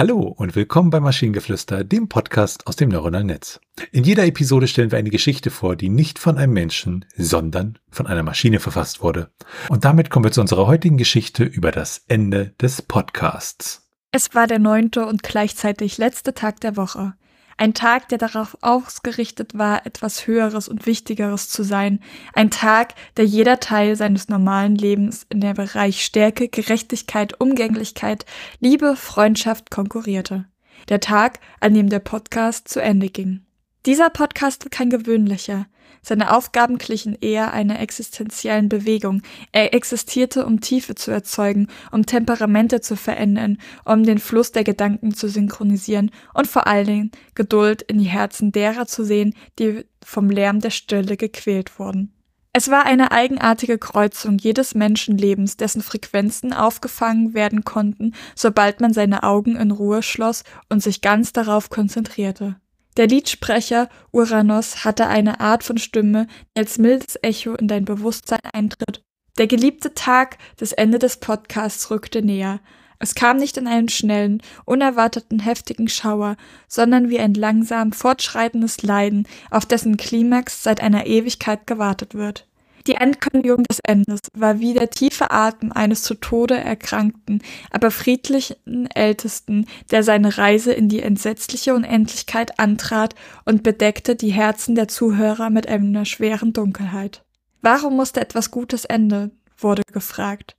Hallo und willkommen bei Maschinengeflüster, dem Podcast aus dem neuronalen Netz. In jeder Episode stellen wir eine Geschichte vor, die nicht von einem Menschen, sondern von einer Maschine verfasst wurde. Und damit kommen wir zu unserer heutigen Geschichte über das Ende des Podcasts. Es war der neunte und gleichzeitig letzte Tag der Woche. Ein Tag, der darauf ausgerichtet war, etwas Höheres und Wichtigeres zu sein. Ein Tag, der jeder Teil seines normalen Lebens in der Bereich Stärke, Gerechtigkeit, Umgänglichkeit, Liebe, Freundschaft konkurrierte. Der Tag, an dem der Podcast zu Ende ging. Dieser Podcast war kein gewöhnlicher. Seine Aufgaben glichen eher einer existenziellen Bewegung. Er existierte, um Tiefe zu erzeugen, um Temperamente zu verändern, um den Fluss der Gedanken zu synchronisieren und vor allen Dingen Geduld in die Herzen derer zu sehen, die vom Lärm der Stille gequält wurden. Es war eine eigenartige Kreuzung jedes Menschenlebens, dessen Frequenzen aufgefangen werden konnten, sobald man seine Augen in Ruhe schloss und sich ganz darauf konzentrierte. Der Liedsprecher Uranus hatte eine Art von Stimme, die als mildes Echo in dein Bewusstsein eintritt. Der geliebte Tag, das Ende des Podcasts rückte näher. Es kam nicht in einen schnellen, unerwarteten, heftigen Schauer, sondern wie ein langsam fortschreitendes Leiden, auf dessen Klimax seit einer Ewigkeit gewartet wird. Die Ankündigung des Endes war wie der tiefe Atem eines zu Tode erkrankten, aber friedlichen Ältesten, der seine Reise in die entsetzliche Unendlichkeit antrat und bedeckte die Herzen der Zuhörer mit einer schweren Dunkelheit. Warum musste etwas Gutes enden? wurde gefragt.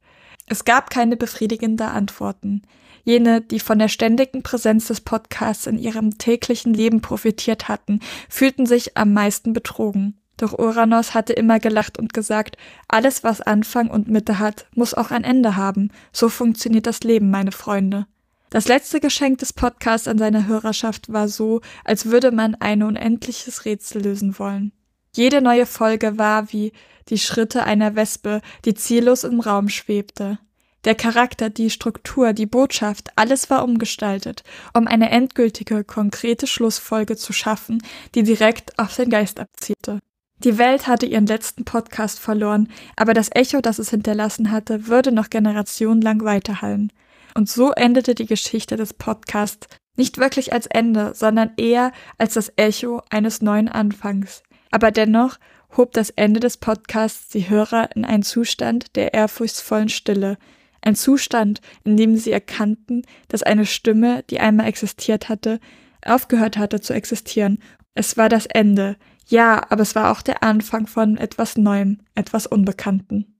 Es gab keine befriedigende Antworten. Jene, die von der ständigen Präsenz des Podcasts in ihrem täglichen Leben profitiert hatten, fühlten sich am meisten betrogen. Doch Uranus hatte immer gelacht und gesagt, alles, was Anfang und Mitte hat, muss auch ein Ende haben. So funktioniert das Leben, meine Freunde. Das letzte Geschenk des Podcasts an seine Hörerschaft war so, als würde man ein unendliches Rätsel lösen wollen. Jede neue Folge war wie die Schritte einer Wespe, die ziellos im Raum schwebte. Der Charakter, die Struktur, die Botschaft, alles war umgestaltet, um eine endgültige, konkrete Schlussfolge zu schaffen, die direkt auf den Geist abzielte. Die Welt hatte ihren letzten Podcast verloren, aber das Echo, das es hinterlassen hatte, würde noch generationenlang weiterhallen. Und so endete die Geschichte des Podcasts nicht wirklich als Ende, sondern eher als das Echo eines neuen Anfangs. Aber dennoch hob das Ende des Podcasts die Hörer in einen Zustand der ehrfurchtsvollen Stille, ein Zustand, in dem sie erkannten, dass eine Stimme, die einmal existiert hatte, aufgehört hatte zu existieren. Es war das Ende, ja, aber es war auch der Anfang von etwas Neuem, etwas Unbekannten.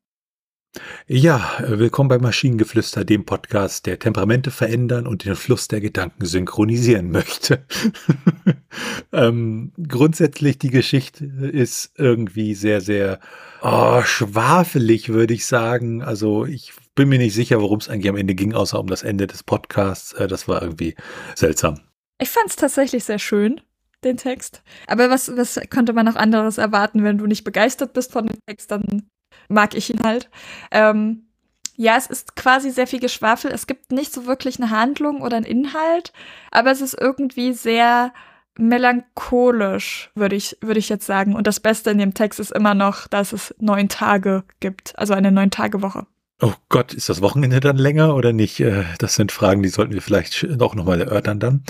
Ja, willkommen bei Maschinengeflüster, dem Podcast, der Temperamente verändern und den Fluss der Gedanken synchronisieren möchte. ähm, grundsätzlich die Geschichte ist irgendwie sehr, sehr oh, schwafelig, würde ich sagen. Also ich bin mir nicht sicher, worum es eigentlich am Ende ging, außer um das Ende des Podcasts. Äh, das war irgendwie seltsam. Ich fand es tatsächlich sehr schön den Text. Aber was, was könnte man noch anderes erwarten, wenn du nicht begeistert bist von dem Text, dann mag ich ihn halt. Ähm, ja, es ist quasi sehr viel Geschwafel. Es gibt nicht so wirklich eine Handlung oder einen Inhalt, aber es ist irgendwie sehr melancholisch, würde ich, würde ich jetzt sagen. Und das Beste in dem Text ist immer noch, dass es neun Tage gibt, also eine neun-Tage-Woche. Oh Gott, ist das Wochenende dann länger oder nicht? Äh, das sind Fragen, die sollten wir vielleicht auch nochmal erörtern dann.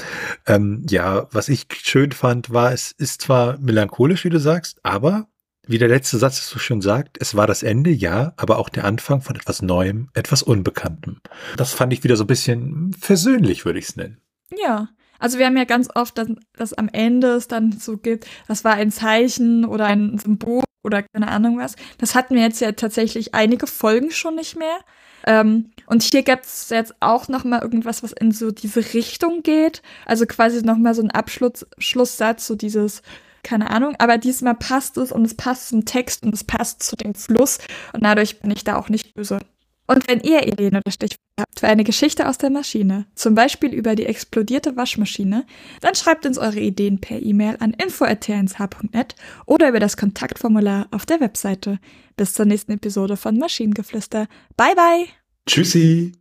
Ähm, ja, was ich schön fand, war, es ist zwar melancholisch, wie du sagst, aber wie der letzte Satz so schön sagt, es war das Ende, ja, aber auch der Anfang von etwas Neuem, etwas Unbekanntem. Das fand ich wieder so ein bisschen versöhnlich, würde ich es nennen. Ja, also wir haben ja ganz oft, dass, dass am Ende es dann so gibt, das war ein Zeichen oder ein Symbol oder keine Ahnung was. Das hatten wir jetzt ja tatsächlich einige Folgen schon nicht mehr. Ähm, und hier gibt es jetzt auch noch mal irgendwas, was in so diese Richtung geht. Also quasi noch mal so ein Abschlusssatz, so dieses keine Ahnung, aber diesmal passt es und es passt zum Text und es passt zu dem Fluss und dadurch bin ich da auch nicht böse. Und wenn ihr Ideen oder Stichworte habt für eine Geschichte aus der Maschine, zum Beispiel über die explodierte Waschmaschine, dann schreibt uns eure Ideen per E-Mail an info.tnsh.net oder über das Kontaktformular auf der Webseite. Bis zur nächsten Episode von Maschinengeflüster. Bye bye! Tschüssi!